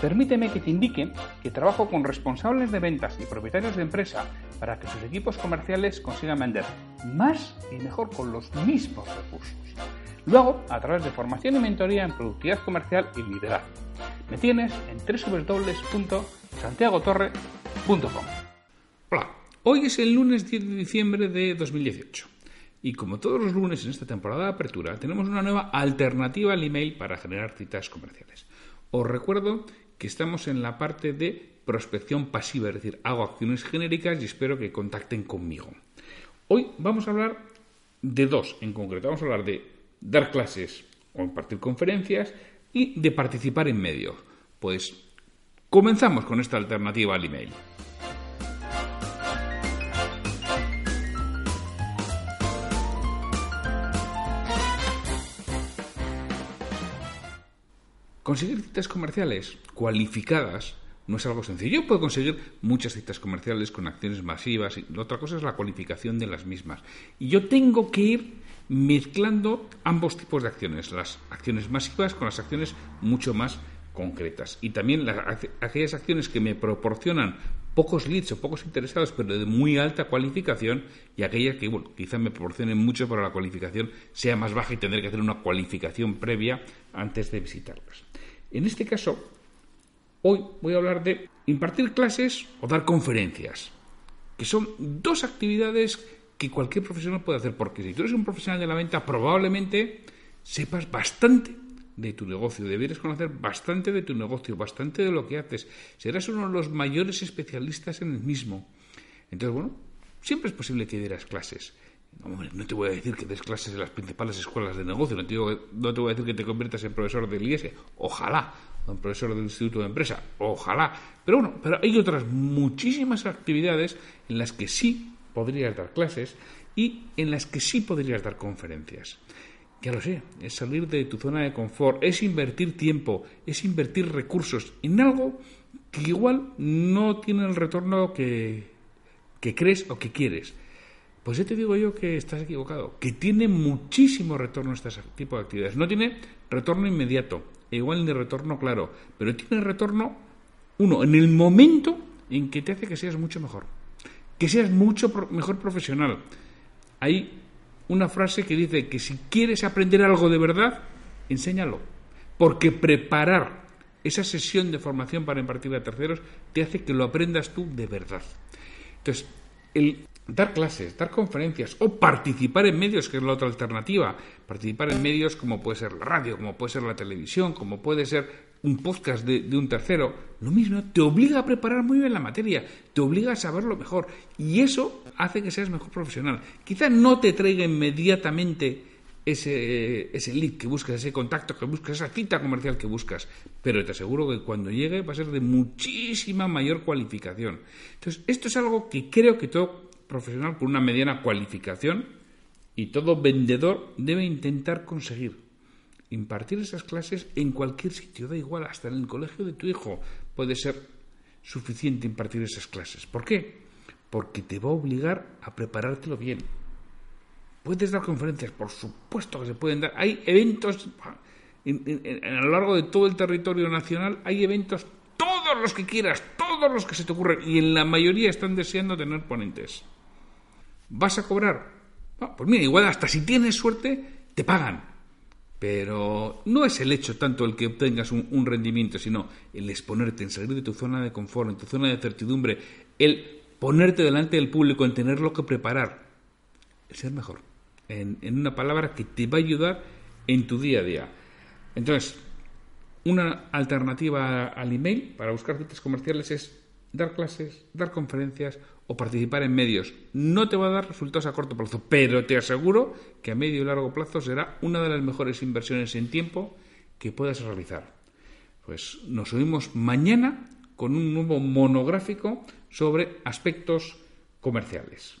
Permíteme que te indique que trabajo con responsables de ventas y propietarios de empresa para que sus equipos comerciales consigan vender más y mejor con los mismos recursos. Lo hago a través de formación y mentoría en productividad comercial y liderazgo. Me tienes en www.santiagotorre.com. Hola, hoy es el lunes 10 de diciembre de 2018. Y como todos los lunes en esta temporada de apertura, tenemos una nueva alternativa al email para generar citas comerciales. Os recuerdo que estamos en la parte de prospección pasiva, es decir, hago acciones genéricas y espero que contacten conmigo. Hoy vamos a hablar de dos en concreto. Vamos a hablar de dar clases o impartir conferencias y de participar en medios. Pues comenzamos con esta alternativa al email. Conseguir citas comerciales cualificadas no es algo sencillo. Yo puedo conseguir muchas citas comerciales con acciones masivas. Y otra cosa es la cualificación de las mismas. Y yo tengo que ir mezclando ambos tipos de acciones, las acciones masivas con las acciones mucho más concretas. Y también aquellas acciones que me proporcionan pocos leads o pocos interesados, pero de muy alta cualificación, y aquellas que, bueno, quizá me proporcionen mucho, pero la cualificación sea más baja y tendré que hacer una cualificación previa antes de visitarlas. En este caso, hoy voy a hablar de impartir clases o dar conferencias, que son dos actividades que cualquier profesional puede hacer, porque si tú eres un profesional de la venta, probablemente sepas bastante de tu negocio, deberías conocer bastante de tu negocio, bastante de lo que haces, serás uno de los mayores especialistas en el mismo. Entonces, bueno, siempre es posible que dieras clases. No, te voy a decir que des clases en las principales escuelas de negocio, no te, no te voy a decir que te conviertas en profesor del IES, ojalá, o en profesor del Instituto de Empresa, ojalá. Pero bueno, pero hay otras muchísimas actividades en las que sí podrías dar clases y en las que sí podrías dar conferencias. Ya lo sé, es salir de tu zona de confort, es invertir tiempo, es invertir recursos en algo que igual no tiene el retorno que, que crees o que quieres. Pues ya te digo yo que estás equivocado, que tiene muchísimo retorno este tipo de actividades. No tiene retorno inmediato, e igual ni retorno claro, pero tiene retorno, uno, en el momento en que te hace que seas mucho mejor, que seas mucho mejor profesional. Hay una frase que dice que si quieres aprender algo de verdad, enséñalo. Porque preparar esa sesión de formación para impartir a terceros te hace que lo aprendas tú de verdad. Entonces, el dar clases, dar conferencias o participar en medios, que es la otra alternativa, participar en medios como puede ser la radio, como puede ser la televisión, como puede ser un podcast de, un tercero, lo mismo, te obliga a preparar muy bien la materia, te obliga a saberlo mejor y eso hace que seas mejor profesional. Quizá no te traiga inmediatamente ese, ese lead que buscas, ese contacto que buscas, esa cita comercial que buscas, pero te aseguro que cuando llegue va a ser de muchísima mayor cualificación. Entonces, esto es algo que creo que todo profesional con una mediana cualificación y todo vendedor debe intentar conseguir impartir esas clases en cualquier sitio, da igual, hasta en el colegio de tu hijo puede ser suficiente impartir esas clases. ¿Por qué? Porque te va a obligar a preparártelo bien. Puedes dar conferencias, por supuesto que se pueden dar. Hay eventos a lo largo de todo el territorio nacional, hay eventos, todos los que quieras, todos los que se te ocurren, y en la mayoría están deseando tener ponentes. ¿Vas a cobrar? pues mira, igual hasta si tienes suerte, te pagan pero no es el hecho tanto el que obtengas un, rendimiento, sino el exponerte, en salir de tu zona de confort, en tu zona de certidumbre, el ponerte delante del público, en tenerlo que preparar, el ser mejor. En, en una palabra que te va a ayudar en tu día a día. Entonces, una alternativa al email para buscar citas comerciales es dar clases, dar conferencias o participar en medios. No te va a dar resultados a corto plazo, pero te aseguro que a medio y largo plazo será una de las mejores inversiones en tiempo que puedas realizar. Pues nos oímos mañana con un nuevo monográfico sobre aspectos comerciales.